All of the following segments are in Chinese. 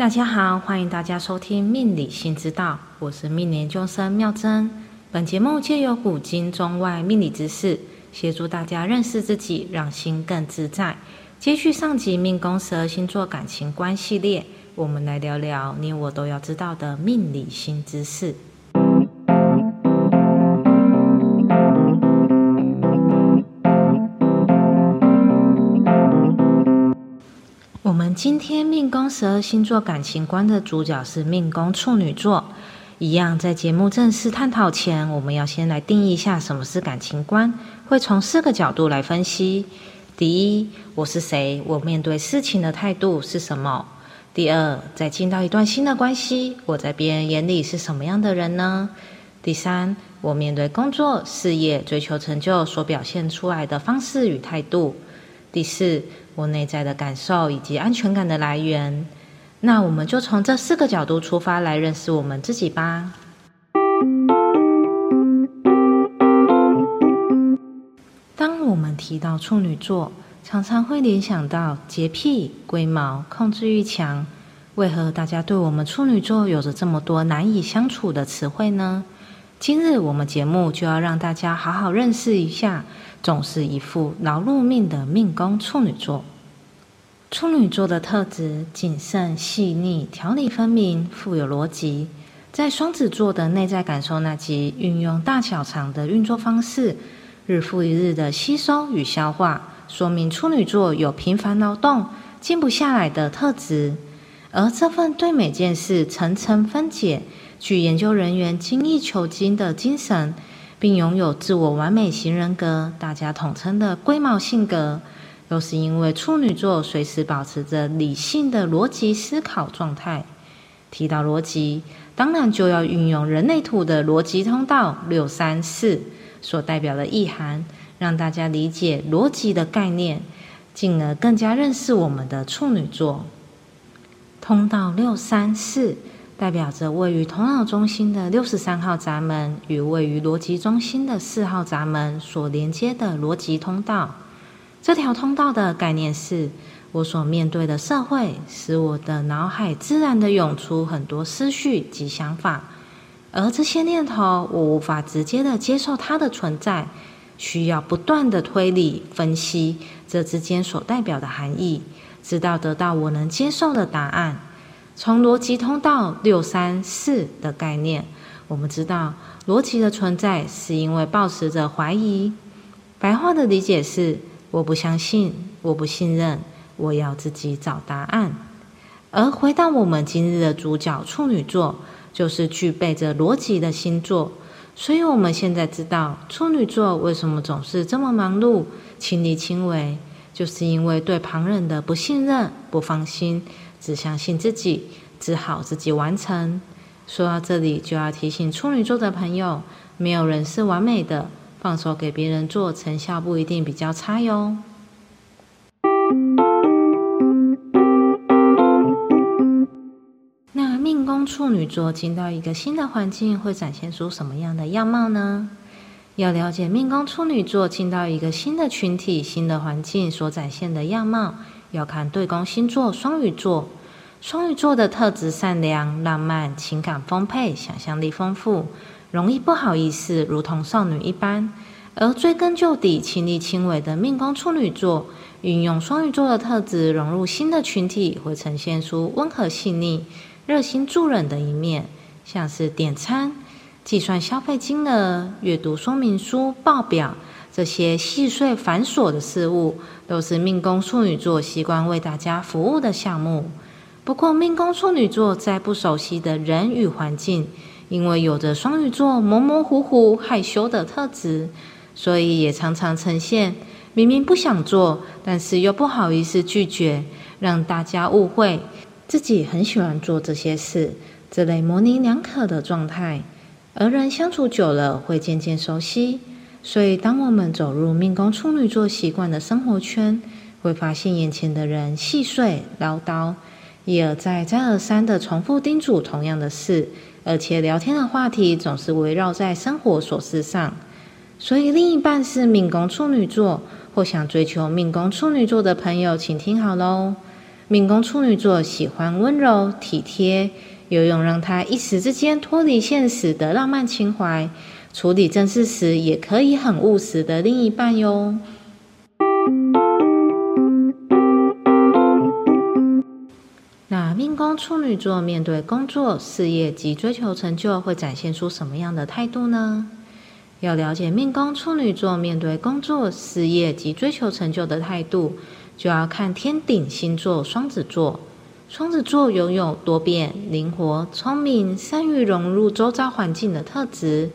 大家好，欢迎大家收听《命理新知道》，我是命研究生妙珍。本节目借由古今中外命理知识，协助大家认识自己，让心更自在。接续上集命宫十二星座感情观系列，我们来聊聊你我都要知道的命理新知识。今天命宫十二星座感情观的主角是命宫处女座。一样，在节目正式探讨前，我们要先来定义一下什么是感情观，会从四个角度来分析。第一，我是谁？我面对事情的态度是什么？第二，在进到一段新的关系，我在别人眼里是什么样的人呢？第三，我面对工作、事业、追求成就所表现出来的方式与态度。第四，我内在的感受以及安全感的来源。那我们就从这四个角度出发来认识我们自己吧。当我们提到处女座，常常会联想到洁癖、龟毛、控制欲强。为何大家对我们处女座有着这么多难以相处的词汇呢？今日我们节目就要让大家好好认识一下。总是一副劳碌命的命宫处女座。处女座的特质谨慎、细腻、条理分明、富有逻辑。在双子座的内在感受那集，运用大小肠的运作方式，日复一日的吸收与消化，说明处女座有频繁劳动、静不下来的特质。而这份对每件事层层分解、据研究人员精益求精的精神。并拥有自我完美型人格，大家统称的龟毛性格，又是因为处女座随时保持着理性的逻辑思考状态。提到逻辑，当然就要运用人类图的逻辑通道六三四所代表的意涵，让大家理解逻辑的概念，进而更加认识我们的处女座。通道六三四。代表着位于头脑中心的六十三号闸门与位于逻辑中心的四号闸门所连接的逻辑通道。这条通道的概念是：我所面对的社会使我的脑海自然的涌出很多思绪及想法，而这些念头我无法直接的接受它的存在，需要不断的推理分析这之间所代表的含义，直到得到我能接受的答案。从逻辑通道六三四的概念，我们知道逻辑的存在是因为抱持着怀疑。白话的理解是：我不相信，我不信任，我要自己找答案。而回到我们今日的主角处女座，就是具备着逻辑的星座。所以，我们现在知道处女座为什么总是这么忙碌、亲力亲为，就是因为对旁人的不信任、不放心。只相信自己，只好自己完成。说到这里，就要提醒处女座的朋友，没有人是完美的，放手给别人做，成效不一定比较差哟。那命宫处女座进到一个新的环境，会展现出什么样的样貌呢？要了解命宫处女座进到一个新的群体、新的环境所展现的样貌。要看对宫星座双鱼座，双鱼座的特质善良、浪漫、情感丰沛、想象力丰富，容易不好意思，如同少女一般。而追根究底、亲力亲为的命宫处女座，运用双鱼座的特质融入新的群体，会呈现出温和细腻、热心助人的一面，像是点餐、计算消费金额、阅读说明书、报表。这些细碎繁琐的事物，都是命宫处女座习惯为大家服务的项目。不过，命宫处女座在不熟悉的人与环境，因为有着双鱼座模模糊糊、害羞的特质，所以也常常呈现明明不想做，但是又不好意思拒绝，让大家误会自己很喜欢做这些事，这类模棱两可的状态。而人相处久了，会渐渐熟悉。所以，当我们走入命宫处女座习惯的生活圈，会发现眼前的人细碎唠叨，一而再、再而三的重复叮嘱同样的事，而且聊天的话题总是围绕在生活琐事上。所以，另一半是命宫处女座或想追求命宫处女座的朋友，请听好喽！命宫处女座喜欢温柔体贴，有用让他一时之间脱离现实的浪漫情怀。处理正事时，也可以很务实的另一半哟。那命宫处女座面对工作、事业及追求成就，会展现出什么样的态度呢？要了解命宫处女座面对工作、事业及追求成就的态度，就要看天顶星座双子座。双子座拥有多变、灵活、聪明、善于融入周遭环境的特质。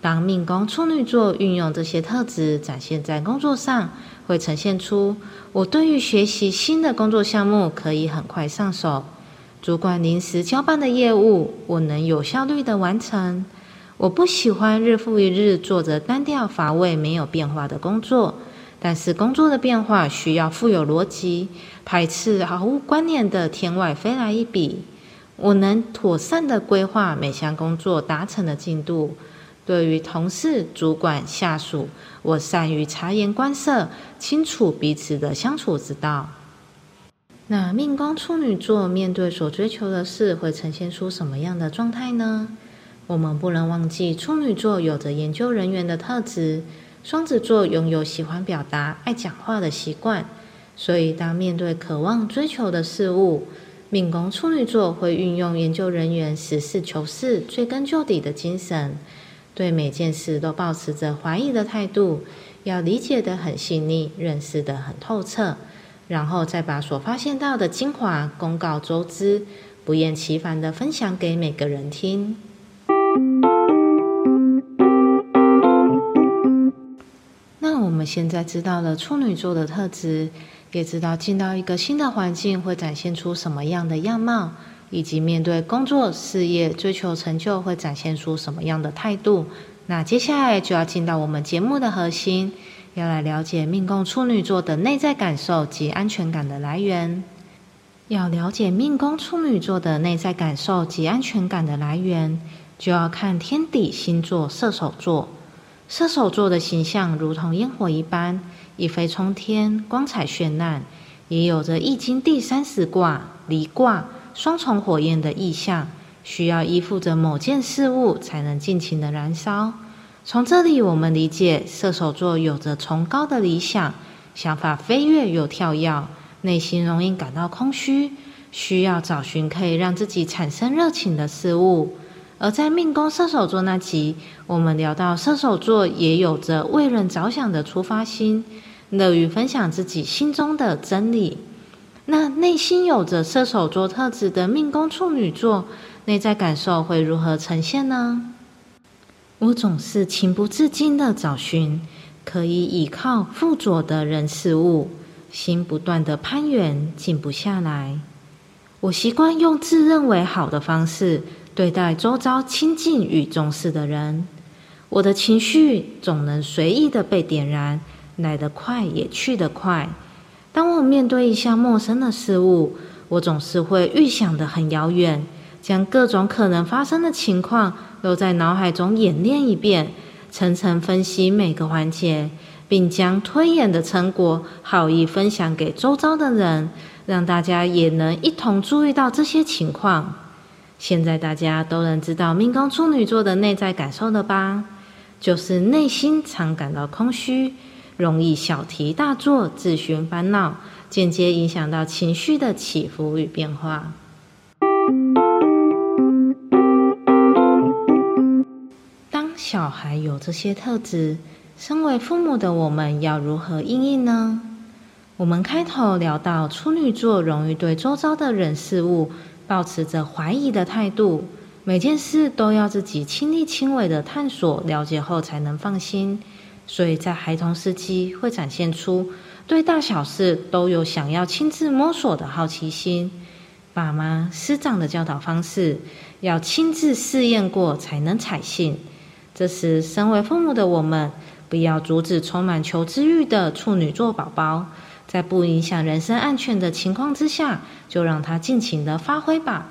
当命宫处女座运用这些特质展现在工作上，会呈现出我对于学习新的工作项目可以很快上手。主管临时交办的业务，我能有效率的完成。我不喜欢日复一日做着单调乏味、没有变化的工作，但是工作的变化需要富有逻辑，排斥毫无观念的天外飞来一笔。我能妥善的规划每项工作达成的进度。对于同事、主管、下属，我善于察言观色，清楚彼此的相处之道。那命宫处女座面对所追求的事，会呈现出什么样的状态呢？我们不能忘记，处女座有着研究人员的特质，双子座拥有喜欢表达、爱讲话的习惯。所以，当面对渴望追求的事物，命宫处女座会运用研究人员实事求是、追根究底的精神，对每件事都保持着怀疑的态度，要理解的很细腻，认识的很透彻，然后再把所发现到的精华公告周知，不厌其烦的分享给每个人听。那我们现在知道了处女座的特质，也知道进到一个新的环境会展现出什么样的样貌，以及面对工作、事业、追求成就会展现出什么样的态度。那接下来就要进到我们节目的核心，要来了解命宫处女座的内在感受及安全感的来源。要了解命宫处女座的内在感受及安全感的来源。就要看天底星座射手座，射手座的形象如同烟火一般，一飞冲天，光彩绚烂，也有着易经第三十卦离卦双重火焰的意象，需要依附着某件事物才能尽情的燃烧。从这里我们理解，射手座有着崇高的理想，想法飞跃又跳跃，内心容易感到空虚，需要找寻可以让自己产生热情的事物。而在命宫射手座那集，我们聊到射手座也有着为人着想的出发心，乐于分享自己心中的真理。那内心有着射手座特质的命宫处女座，内在感受会如何呈现呢？我总是情不自禁的找寻可以依靠附着的人事物，心不断的攀援，静不下来。我习惯用自认为好的方式。对待周遭亲近与重视的人，我的情绪总能随意的被点燃，来得快也去得快。当我面对一项陌生的事物，我总是会预想的很遥远，将各种可能发生的情况都在脑海中演练一遍，层层分析每个环节，并将推演的成果好意分享给周遭的人，让大家也能一同注意到这些情况。现在大家都能知道命宫处女座的内在感受了吧？就是内心常感到空虚，容易小题大做，自寻烦恼，间接影响到情绪的起伏与变化。当小孩有这些特质，身为父母的我们要如何应应呢？我们开头聊到处女座容易对周遭的人事物。保持着怀疑的态度，每件事都要自己亲力亲为的探索了解后才能放心。所以在孩童时期会展现出对大小事都有想要亲自摸索的好奇心。爸妈师长的教导方式要亲自试验过才能采信。这时，身为父母的我们，不要阻止充满求知欲的处女座宝宝。在不影响人身安全的情况之下，就让他尽情的发挥吧。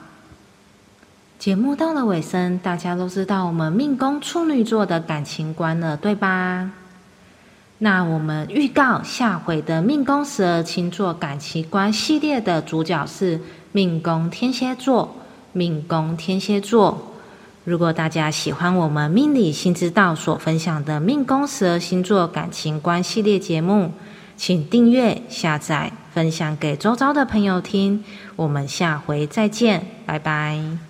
节目到了尾声，大家都知道我们命宫处女座的感情观了，对吧？那我们预告下回的命宫十二星座感情观系列的主角是命宫天蝎座。命宫天蝎座，如果大家喜欢我们命理新知道所分享的命宫十二星座感情观系列节目，请订阅、下载、分享给周遭的朋友听。我们下回再见，拜拜。